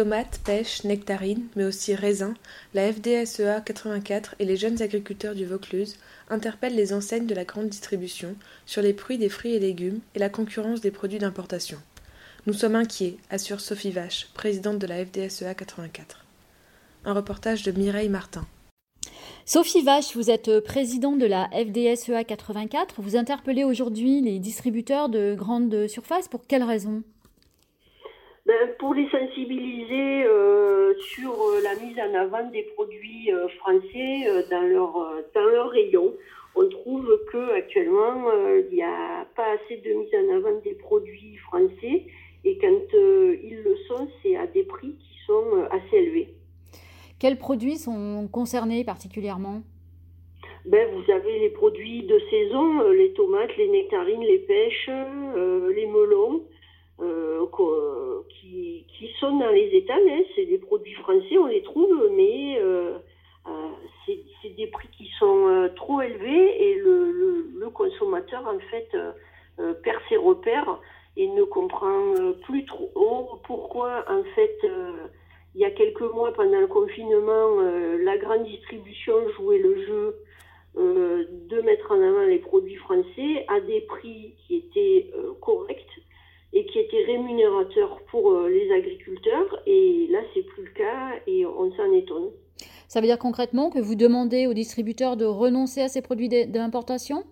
Tomates, pêche, nectarines, mais aussi raisins, la FDSEA 84 et les jeunes agriculteurs du Vaucluse interpellent les enseignes de la grande distribution sur les prix des fruits et légumes et la concurrence des produits d'importation. Nous sommes inquiets, assure Sophie Vache, présidente de la FDSEA 84. Un reportage de Mireille Martin. Sophie Vache, vous êtes présidente de la FDSEA 84. Vous interpellez aujourd'hui les distributeurs de grandes surfaces. Pour quelles raisons ben, pour les sensibiliser euh, sur euh, la mise en avant des produits euh, français dans leur dans leur rayon. On trouve que actuellement il n'y a pas assez de mise en avant des produits français et quand ils le sont, c'est à des prix qui sont assez élevés. Quels produits sont concernés particulièrement? Ben, vous avez les produits de saison, les tomates, les nectarines, les pêches, melons. Euh, qui, qui, sont dans les étals. Hein. C'est des produits français, on les trouve, mais euh, euh, c'est des prix qui sont trop élevés et le, le, consommateur, en fait, perd ses repères et ne comprend plus trop pourquoi, en fait, il y a quelques mois, pendant le confinement, la grande distribution jouait le jeu de mettre en avant les produits français à des prix qui étaient corrects et qui rémunérateur pour euh, les agriculteurs. Et là, c'est plus le cas et on s'en étonne. Ça veut dire concrètement que vous demandez aux distributeurs de renoncer à ces produits d'importation?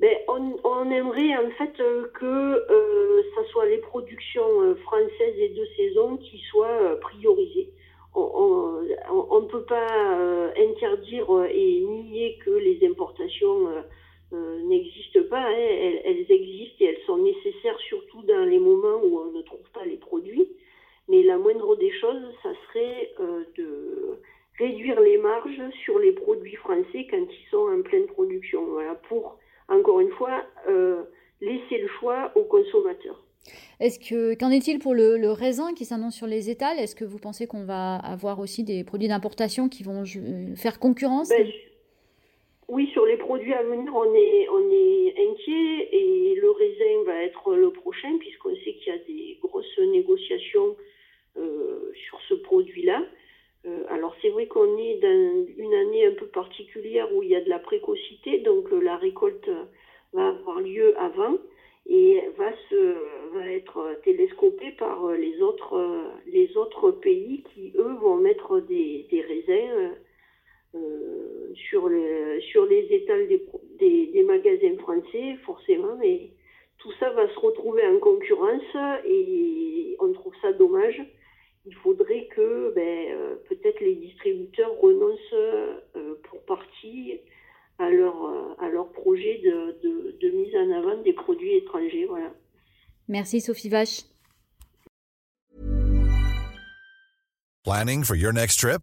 Ben, on, aimerait en fait euh, que euh, ça soit les productions françaises et de saison qui soient priorisées. On ne peut pas interdire et nier que les importations euh, n'existent pas. Hein. Elles, existent et elles sont nécessaires surtout dans les moments où on ne trouve pas les produits. Mais la moindre des choses, ça serait euh, de réduire les marges sur les produits français quand ils sont en pleine production. Voilà, pour, encore une fois, euh, laisser le choix aux consommateurs. Est-ce que qu'en est-il pour le, raisin qui s'annonce sur les étals? Est-ce que vous pensez qu'on va avoir aussi des produits d'importation qui vont faire concurrence? Ben, oui, sur les produits à venir, on est, on inquiet et le raisin va être le prochain puisqu'on sait qu'il y a des grosses négociations euh, sur ce produit-là. Euh, alors c'est vrai qu'on est dans une année un peu particulière où il y a de la précocité, donc euh, la récolte va avoir lieu avant et va se va être télescopée par les autres les autres pays qui eux vont mettre des, des raisins euh, sur, le, sur les étals des, des, magasins français, forcément, mais tout ça va se retrouver en concurrence et on trouve ça dommage. Il faudrait que ben, euh, peut-être les distributeurs renoncent euh, pour partie à leur, à leur projet de, de, de, mise en avant des produits étrangers. Voilà. Merci Sophie Vache. Planning for your next trip?